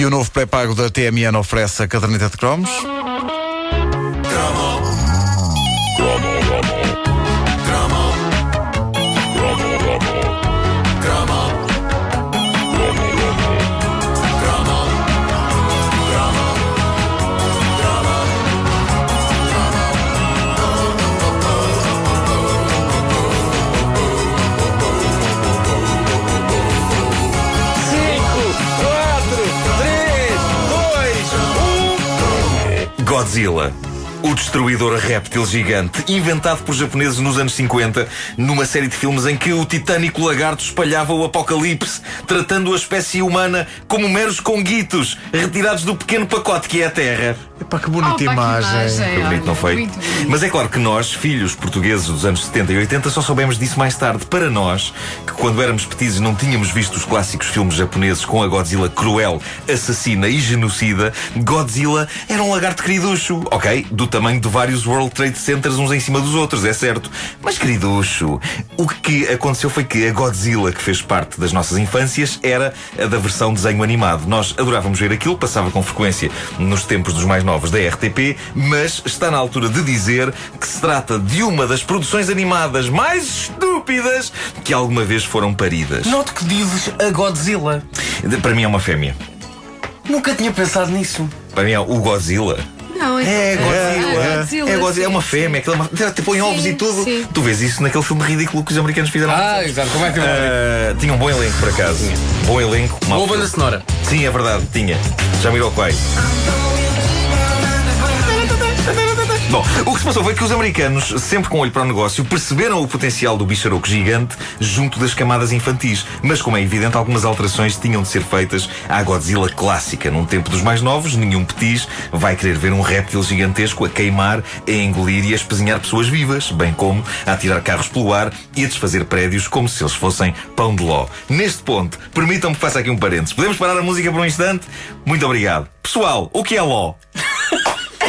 E o novo pré-pago da TMN oferece a caderneta de cromos. Godzilla. O destruidor réptil gigante, inventado por japoneses nos anos 50, numa série de filmes em que o titânico lagarto espalhava o apocalipse, tratando a espécie humana como meros conguitos, retirados do pequeno pacote que é a Terra. Epá, que bonita Opa, que imagem. imagem. Foi bonito, não foi? Muito bonito. Mas é claro que nós, filhos portugueses dos anos 70 e 80, só soubemos disso mais tarde. Para nós, que quando éramos petizes não tínhamos visto os clássicos filmes japoneses com a Godzilla cruel, assassina e genocida, Godzilla era um lagarto queriducho, ok? Do tamanho de vários World Trade Centers uns em cima dos outros, é certo. Mas queriducho, o que aconteceu foi que a Godzilla que fez parte das nossas infâncias era a da versão desenho animado. Nós adorávamos ver aquilo, passava com frequência nos tempos dos mais novos da RTP, mas está na altura de dizer que se trata de uma das produções animadas mais estúpidas que alguma vez foram paridas. Note que dizes a Godzilla. Para mim é uma fêmea. Nunca tinha pensado nisso. Para mim é o Godzilla. Não, É Godzilla. É, Godzilla, É Godzilla, é uma fêmea, aquela uma- te põe ovos e tudo. sim. Tu vês isso naquele filme ridículo que os americanos fizeram. Ah, exato. Como é que Ah, tinha um bom elenco, por acaso. Bom elenco. Boa banda sonora. Sim, é verdade, tinha. Já mirou quais? Bom, o que se passou foi que os americanos, sempre com olho para o negócio, perceberam o potencial do bicharoco gigante junto das camadas infantis. Mas, como é evidente, algumas alterações tinham de ser feitas à Godzilla clássica. Num tempo dos mais novos, nenhum petis vai querer ver um réptil gigantesco a queimar, a engolir e a espezinhar pessoas vivas, bem como a atirar carros pelo ar e a desfazer prédios como se eles fossem pão de ló. Neste ponto, permitam-me que faça aqui um parênteses. Podemos parar a música por um instante? Muito obrigado. Pessoal, o que é ló?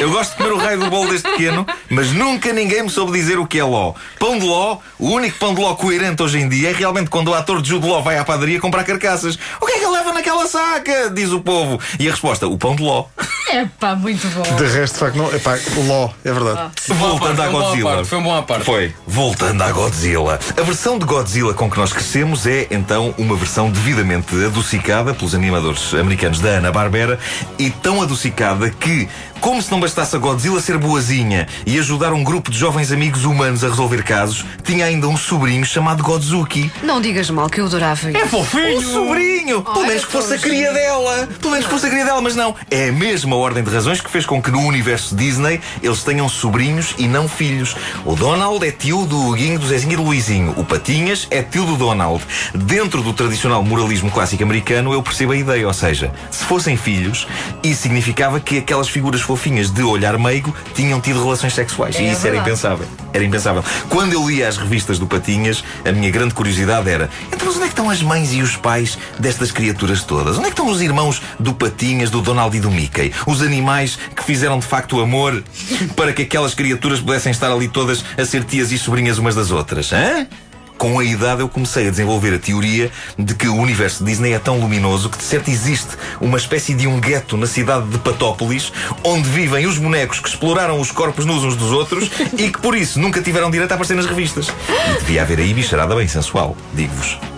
Eu gosto de comer o raio do bolo desde pequeno, mas nunca ninguém me soube dizer o que é ló. Pão de ló, o único pão de ló coerente hoje em dia é realmente quando o ator de Jude Law vai à padaria comprar carcaças. O que é que ele leva naquela saca? Diz o povo. E a resposta, o pão de ló. É pá, muito bom. De resto, de facto, não. Epá, Ló, é verdade. Voltando à Foi um bom à Godzilla. parte, foi um bom à parte. Foi. Voltando à Godzilla. A versão de Godzilla com que nós crescemos é, então, uma versão devidamente adocicada pelos animadores americanos da Hanna-Barbera e tão adocicada que, como se não bastasse a Godzilla ser boazinha e ajudar um grupo de jovens amigos humanos a resolver casos, tinha ainda um sobrinho chamado Godzuki. Não digas mal que eu adorava isso. fofinho. Um sobrinho! Pelo Ai, menos que fosse a cria dela! Pelo menos que fosse a cria dela, mas não. É a mesma ordem de razões que fez com que no universo Disney eles tenham sobrinhos e não filhos. O Donald é tio do Huguinho, do Zezinho e do Luizinho. O Patinhas é tio do Donald. Dentro do tradicional moralismo clássico americano, eu percebo a ideia. Ou seja, se fossem filhos, isso significava que aquelas figuras fofinhas de olhar meigo tinham tido relações sexuais. É e isso era verdade. impensável. Era impensável. Quando eu lia as revistas do Patinhas, a minha grande curiosidade era: então, mas onde é que estão as mães e os pais destas criaturas todas? Onde é que estão os irmãos do Patinhas, do Donald e do Mickey? Os animais que fizeram de facto amor para que aquelas criaturas pudessem estar ali todas a ser tias e sobrinhas umas das outras? Hã? Com a idade eu comecei a desenvolver a teoria de que o universo Disney é tão luminoso que de certo existe uma espécie de um gueto na cidade de Patópolis onde vivem os bonecos que exploraram os corpos nus uns dos outros e que por isso nunca tiveram direito a aparecer nas revistas. E devia haver aí bicharada bem sensual, digo-vos.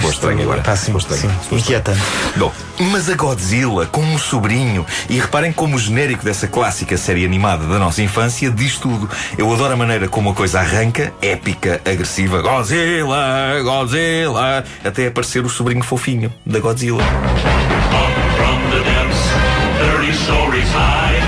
For estranho agora. Sim, Se for estranho. sim. Estranho. Inquietante. Bom, mas a Godzilla com um sobrinho. E reparem como o genérico dessa clássica série animada da nossa infância diz tudo. Eu adoro a maneira como a coisa arranca, épica, agressiva. Godzilla, Godzilla. Até aparecer o sobrinho fofinho da Godzilla. From the depths, 30 stories high,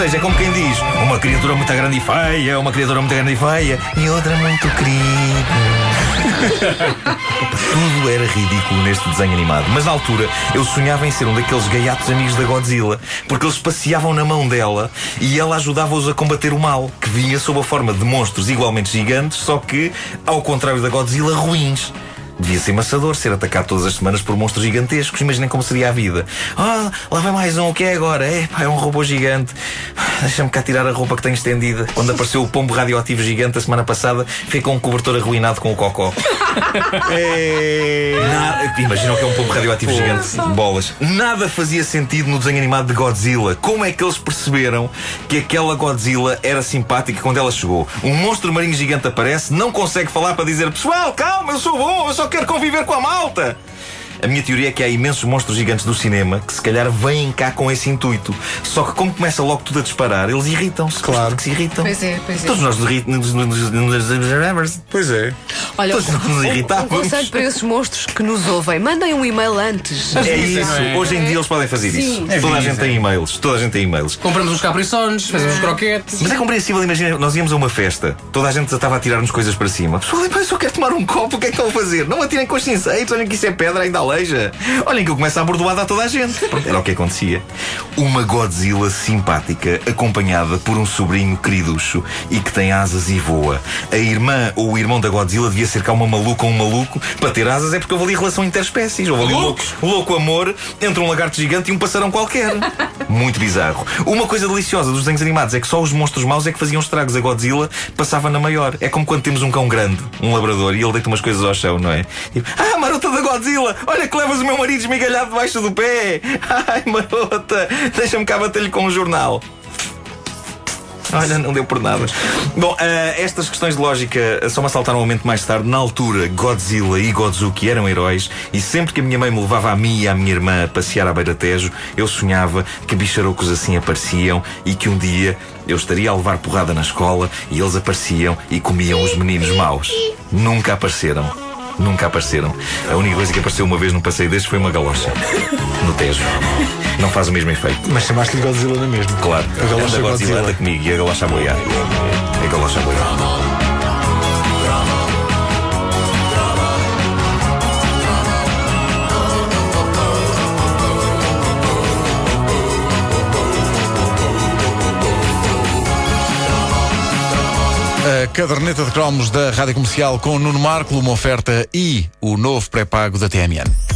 seja, é como quem diz: uma criatura muito grande e feia, uma criatura muito grande e feia, e outra muito querida. Tudo era ridículo neste desenho animado, mas na altura eu sonhava em ser um daqueles gaiatos amigos da Godzilla, porque eles passeavam na mão dela e ela ajudava-os a combater o mal, que vinha sob a forma de monstros igualmente gigantes, só que, ao contrário da Godzilla, ruins. Devia ser maçador ser atacado todas as semanas por monstros gigantescos. Imaginem como seria a vida. Ah, lá vai mais um, o que é agora? É, pá, é um robô gigante. Deixa-me cá tirar a roupa que tenho estendida. Quando apareceu o pombo radioativo gigante a semana passada, com um cobertor arruinado com o cocó. Nada, imaginam que é um pombo radioativo gigante. Bolas. Nada fazia sentido no desenho animado de Godzilla. Como é que eles perceberam que aquela Godzilla era simpática quando ela chegou? Um monstro marinho gigante aparece, não consegue falar para dizer pessoal, calma, eu sou bom, eu só quero conviver com a malta. A minha teoria é que há imensos monstros gigantes do cinema que se calhar vêm cá com esse intuito. Só que como começa logo tudo a disparar, eles irritam-se. Claro. Que se irritam. Pois é, pois é. Todos nós nos irritamos. Pois é. Olha, Todos nos um, um irritávamos. conselho para esses monstros que nos ouvem: mandem um e-mail antes. É isso. não é? Hoje em dia eles podem fazer Sim. isso. É Toda a vida. gente tem e-mails. Toda a gente tem e-mails. Compramos uns capriçones, fazemos uns croquetes. Mas é compreensível, imagina, nós íamos a uma festa, toda a gente estava a tirar-nos coisas para cima. Pessoal, eu só quero tomar um copo, o que é que estão a fazer? Não atirem com os cinceiros, olhem que isso é pedra, ainda aleija. Olhem que eu começo a bordoada a toda a gente. Pronto, era o que acontecia. Uma Godzilla simpática, acompanhada por um sobrinho queriducho e que tem asas e voa. A irmã ou o irmão da Godzilla devia ser cá uma maluca ou um maluco. Para ter asas é porque houve ali relação interespécies. Houve ali louco, louco amor entre um lagarto gigante e um passarão qualquer. Muito bizarro. Uma coisa deliciosa dos desenhos animados é que só os monstros maus é que faziam estragos. A Godzilla passava na maior. É como quando temos um cão grande, um labrador, e ele deita umas coisas ao chão, não é? E, ah, marota da Godzilla! Olha que levas o meu marido esmigalhado debaixo do pé! Ai, marota! Deixa-me cá bater-lhe com um jornal. Olha, não deu por nada. Bom, eh, estas questões de lógica só me assaltaram um momento mais tarde. Na altura, Godzilla e Godzuki eram heróis e sempre que a minha mãe me levava a mim e à minha irmã a passear à beira Tejo, eu sonhava que bicharocos assim apareciam e que um dia eu estaria a levar porrada na escola e eles apareciam e comiam os meninos maus. Nunca apareceram. Nunca apareceram. A única coisa que apareceu uma vez num passeio destes foi uma galocha. No Tejo. Não faz o mesmo efeito. Mas chamaste-lhe Godzilla na mesma. Claro, A galocha anda Godzilla Godzilla. anda comigo e a galocha a boiar. A galocha a boiar. Caderneta de cromos da Rádio Comercial com Nuno Marco, uma oferta e o novo pré-pago da TMN.